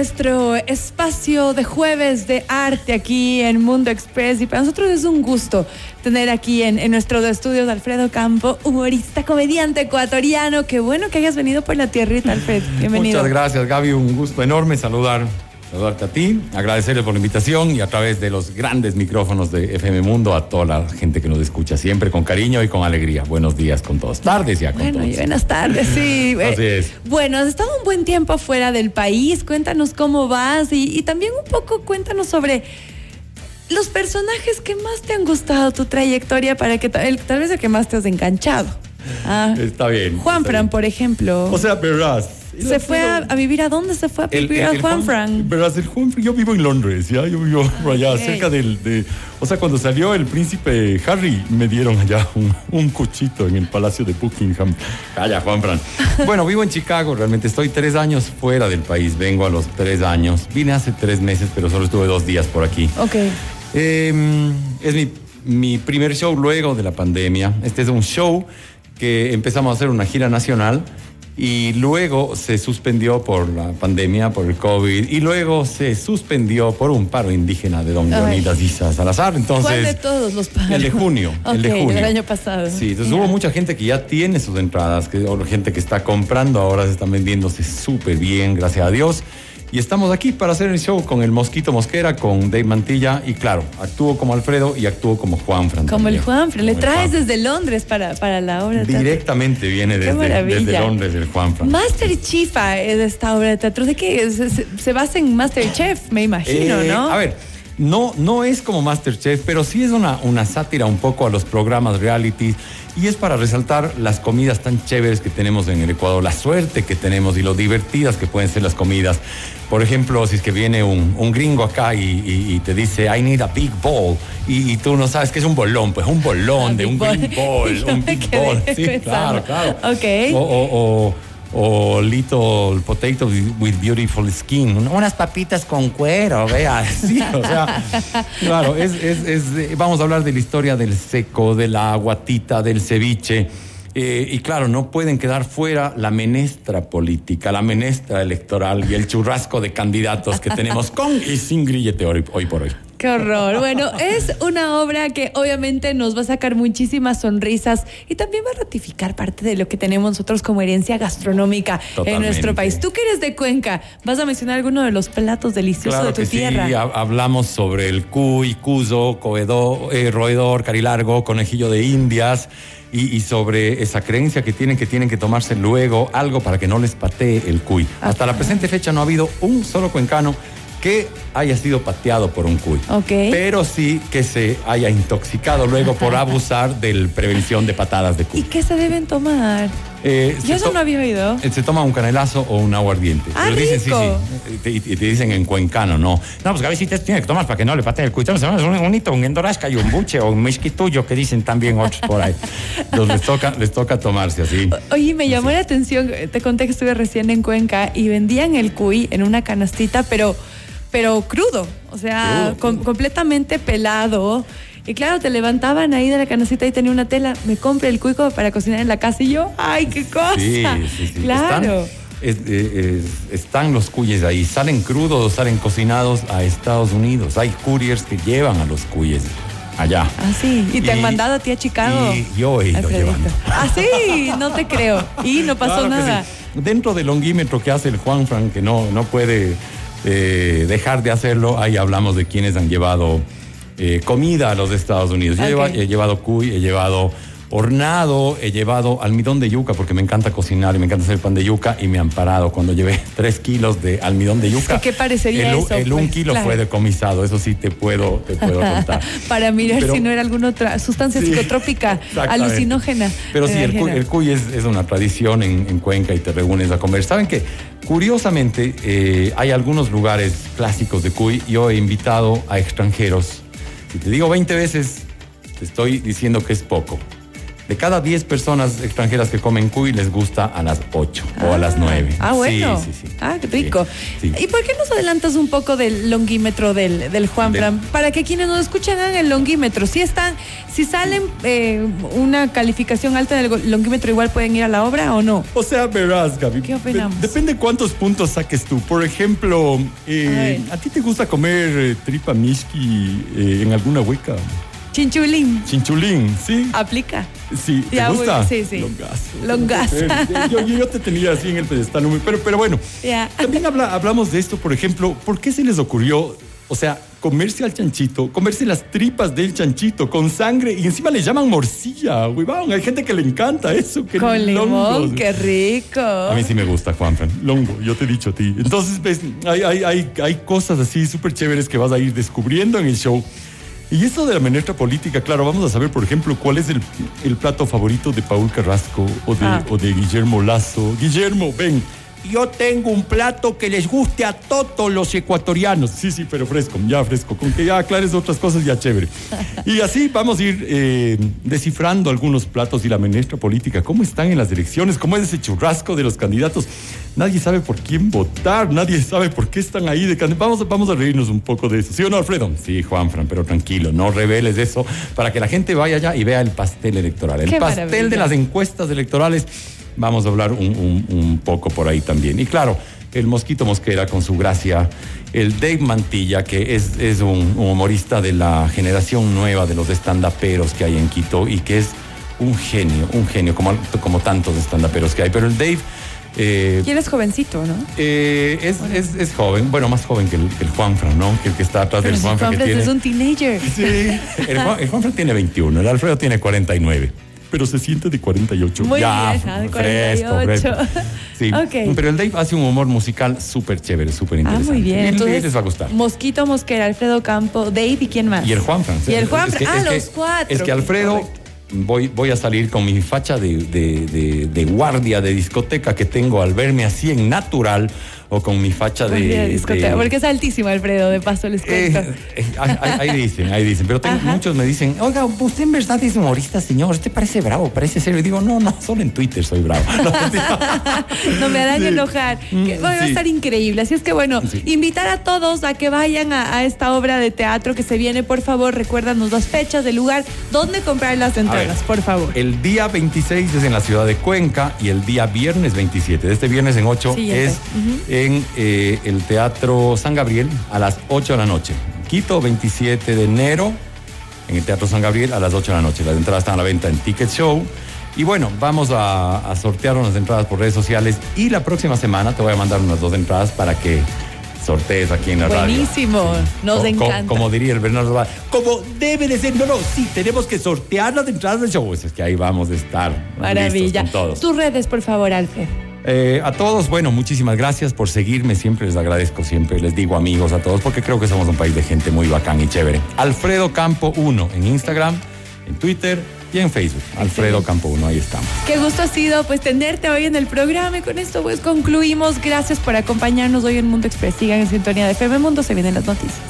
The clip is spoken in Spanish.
nuestro espacio de jueves de arte aquí en Mundo Express y para nosotros es un gusto tener aquí en, en nuestros estudios Alfredo Campo, humorista, comediante ecuatoriano. Qué bueno que hayas venido por la tierrita, Alfred. Bienvenido. Muchas gracias, Gaby. Un gusto enorme saludar saludarte a ti, agradecerle por la invitación y a través de los grandes micrófonos de FM Mundo a toda la gente que nos escucha siempre con cariño y con alegría. Buenos días con todos. Tardes ya con Bueno, todos. y buenas tardes, sí. Así Eh, es. Bueno, has estado un buen tiempo fuera del país. Cuéntanos cómo vas y, y también un poco cuéntanos sobre los personajes que más te han gustado tu trayectoria para que el- tal vez el que más te has enganchado. Ah, Está bien. Juan está Fran, bien. por ejemplo. O sea, verás. Se fue a, a vivir a dónde se fue a vivir a Juan Fran. Verás, el Juan yo vivo en Londres, ¿ya? Yo vivo por allá, cerca del... De, o sea, cuando salió el príncipe Harry, me dieron allá un, un cuchito en el Palacio de Buckingham. Calla, Juan Fran. Bueno, vivo en Chicago, realmente estoy tres años fuera del país, vengo a los tres años. Vine hace tres meses, pero solo estuve dos días por aquí. Ok. Eh, es mi, mi primer show luego de la pandemia. Este es un show que empezamos a hacer una gira nacional y luego se suspendió por la pandemia, por el COVID, y luego se suspendió por un paro indígena de don. Leonidas Issa Salazar. Entonces, ¿Cuál de todos los paros? El de junio. el de junio. del año pasado. Sí, entonces hubo mucha gente que ya tiene sus entradas, que, o gente que está comprando ahora, se están vendiéndose súper bien, gracias a Dios. Y estamos aquí para hacer el show con el Mosquito Mosquera, con Dave Mantilla, y claro, actúo como Alfredo y actúo como Juan Fran. Como el. Juan Fran. Le traes desde Londres para, para la obra de teatro. Directamente viene desde, desde Londres el Juan Fran. Master Chifa es esta obra de teatro. ¿De qué? se basa en Masterchef, me imagino, Eh, ¿no? A ver, no, no es como Masterchef, pero sí es una, una sátira un poco a los programas reality y es para resaltar las comidas tan chéveres que tenemos en el Ecuador, la suerte que tenemos y lo divertidas que pueden ser las comidas. Por ejemplo, si es que viene un, un gringo acá y, y- y te dice, I need a big bowl, y, y tú no sabes qué es un bolón, pues un bolón Ah, de un bowl. big Yo un big bowl. Sí, claro, claro. Ok. O, o- o- o little potatoes with beautiful skin. Unas papitas con cuero, vea. Sí, o sea, claro, es, es- es, vamos a hablar de la historia del seco, de la aguatita, del ceviche. Eh, y claro, no pueden quedar fuera la menestra política, la menestra electoral y el churrasco de candidatos que tenemos con y sin grillete hoy, hoy por hoy. Qué horror. Bueno, es una obra que obviamente nos va a sacar muchísimas sonrisas y también va a ratificar parte de lo que tenemos nosotros como herencia gastronómica en nuestro país. Tú que eres de Cuenca, ¿vas a mencionar alguno de los platos deliciosos de tu que tierra? sí, ha- hablamos sobre el cuy, cuzo, coedor, eh, roedor, carilargo, conejillo de indias y, y sobre esa creencia que tienen que tienen que tomarse luego algo para que no les patee el cuy. Hasta la presente fecha no ha habido un solo cuencano que haya sido pateado por un cuy. Ok. Pero sí que se haya intoxicado luego por abusar de prevención de patadas de ¿Y cuy. qué se deben tomar? Eh, Yo eso to- no había oído. eh, Se toma un canelazo o un aguardiente. Ah, Pero dicen, sí, rico. sí. Y te, y te dicen en cuencano, no. No, pues Gaby, sí te tiene que tomar para que no le patee el cuito. Un bonito, un endorasca y un buche o un mezquituyo que dicen también otros por ahí. Entonces les toca, les toca tomarse así. Oye, me llamó la atención, te conté que estuve recién en Cuenca y vendían el cuy en una canastita, pero, pero crudo, o sea, com- completamente pelado. Y claro, te levantaban ahí de la canastita y tenía una tela, me compré el cuy como para cocinar en la casa y yo, ¡ay, qué cosa! Sí, sí, sí. Claro. Están, es- eh, es- están los cuyes ahí. Salen crudos o salen cocinados a Estados Unidos. Hay couriers que llevan a los cuyes allá. Ah, sí. ¿Y te han mandado a ti a Chicago? Y yo he ido llevando. Ah, sí, no te creo. Y no pasó Claro nada. sí. Dentro del longuímetro que hace el Juan Fran, que no, no puede eh, dejar de hacerlo, ahí hablamos de quienes han llevado eh, comida a los Estados Unidos. Yo he llevado cuy, he llevado hornado, he llevado almidón de yuca, porque me encanta cocinar y me encanta hacer pan de yuca, y me han parado cuando llevé tres kilos de almidón de yuca. ¿qué parecería el, eso, El un pues? kilo Claro. fue decomisado, eso sí te puedo, te puedo contar. Para mirar Pero- si no era alguna otra sustancia Sí, psicotrópica, alucinógena. Pero sí, Me el, cuy es, es una tradición en, en Cuenca y te reúnes a comer. ¿Saben qué? Curiosamente, eh, hay algunos lugares clásicos de cuy. Yo he invitado a extranjeros. Si te digo 20 veces, te estoy diciendo que es poco. De cada 10 personas extranjeras que comen cuy, les gusta a las 8 o a las 9. Ah, bueno. Sí, sí, sí. Ah, qué rico. Sí, sí. ¿Y por qué nos adelantas un poco del longuímetro del, del Juan Fran? Para que quienes nos escuchan hagan el longuímetro. Si están, si salen eh, una calificación alta del longuímetro, igual pueden ir a la obra o no. O sea, verás, Gaby. ¿Qué opinamos? de- Depende cuántos puntos saques tú. Por ejemplo, eh, A ¿a, ti te gusta comer eh, tripa mishki en alguna hueca? Chinchulín. Chinchulín, ¿sí? Aplica. Sí, ¿te Ya, gusta? bueno, sí, sí. Longazo. Longaza. Yo, yo- yo te tenía así en el pedestal, pero, pero bueno. Ya. También habla- hablamos de esto, por ejemplo, ¿por qué se les ocurrió, o sea, comerse al chanchito, comerse las tripas del chanchito con sangre y encima le llaman morcilla, huevón? Hay gente que le encanta eso. que Con limón, longos. qué rico. A mí sí me gusta, Juanfran. Longo, yo te he dicho a ti. Entonces, ves, hay, hay, hay, hay cosas así súper chéveres que vas a ir descubriendo en el show. Y esto de la menestra política, claro, vamos a saber, por ejemplo, cuál es el, el plato favorito de Paul Carrasco o de, Ah. o de Guillermo Lazo. Guillermo, ven. Yo tengo un plato que les guste a todos los ecuatorianos. Sí, sí, pero fresco, ya fresco. Con que ya aclares otras cosas, ya chévere. Y así vamos a ir eh, descifrando algunos platos y la menestra política. ¿Cómo están en las elecciones? ¿Cómo es ese churrasco de los candidatos? Nadie sabe por quién votar, nadie sabe por qué están ahí de candidatos. Vamos, a- vamos a reírnos un poco de eso. ¿Sí o no, Alfredo? Sí, Juanfran, pero tranquilo, no reveles eso para que la gente vaya allá y vea el pastel electoral. El Qué pastel maravilla. de las encuestas electorales. Vamos a hablar un, un- un poco por ahí también. Y claro, el Mosquito Mosquera con su gracia, el Dave Mantilla, que es, es un, un humorista de la generación nueva de los estandaperos que hay en Quito y que es un genio, un genio, como, como tantos estandaperos que hay. Pero el Dave... eh, Y eres jovencito, ¿no? eh, es, es- es joven, bueno, más joven que el, el Juanfran, ¿no? Que el que está atrás Pero del Juanfran tiene... es un teenager. Sí, el, Juan, el Juanfran tiene 21, el Alfredo tiene 49. Pero se siente de 48. Muy ya, bien, ah, de fresco, 48. fresco. Sí, pero el Dave hace un humor musical súper chévere, súper Ah, interesante. muy bien. Entonces, les va a gustar. Mosquito Mosquera, Alfredo Campo, Dave y quién más. Y el Juanfran. Y el Es Juanfran. que- ah, es que- los cuatro. Es que Alfredo, Correcto. voy, voy a salir con mi facha de, de- de- de guardia de discoteca que tengo al verme así en natural o con mi facha de... De discoteca, de- porque es altísimo, Alfredo, de paso les Eh, cuento. eh, ahí, ahí dicen, ahí dicen. Pero tengo- muchos me dicen, oiga, usted en verdad es humorista, señor. Usted parece bravo, parece serio. Y digo, no, no, solo en Twitter soy bravo. No, me harán Sí. enojar. Que, Mm, Va a estar increíble. Así es que bueno, Sí. invitar a todos a que vayan a, a esta obra de teatro que se viene. Por favor, recuérdanos las fechas, el lugar, dónde comprar las entradas, ver. por favor. El día 26 es en la ciudad de Cuenca y el día viernes 27, de este viernes en 8, Siguiente. es en eh, el Teatro San Gabriel a las 8 de la noche. Quito, 27 de enero, en el Teatro San Gabriel a las 8 de la noche. Las entradas están a la venta en Ticket Show. Y bueno, vamos a, a sortear unas entradas por redes sociales y la próxima semana te voy a mandar unas dos entradas para que sortees aquí en la radio. Buenísimo, nos Co- co- encanta. como diría el Bernardo como debe de ser. No, no, sí, tenemos que sortear las entradas del show. Pues es que ahí vamos a estar. Maravilla. listos con todos. Tus redes, por favor, Alfred. Eh, a todos, bueno, muchísimas gracias por seguirme. Siempre les agradezco, siempre les digo amigos a todos, porque creo que somos un país de gente muy bacán y chévere. Alfredo Campo 1 en Instagram, en Twitter y en Facebook. Alfredo Campo 1, ahí estamos. Qué gusto ha sido pues tenerte hoy en el programa y con esto pues concluimos. Gracias por acompañarnos hoy en Mundo Express. Sigan en sintonía de FM Mundo, se vienen las noticias.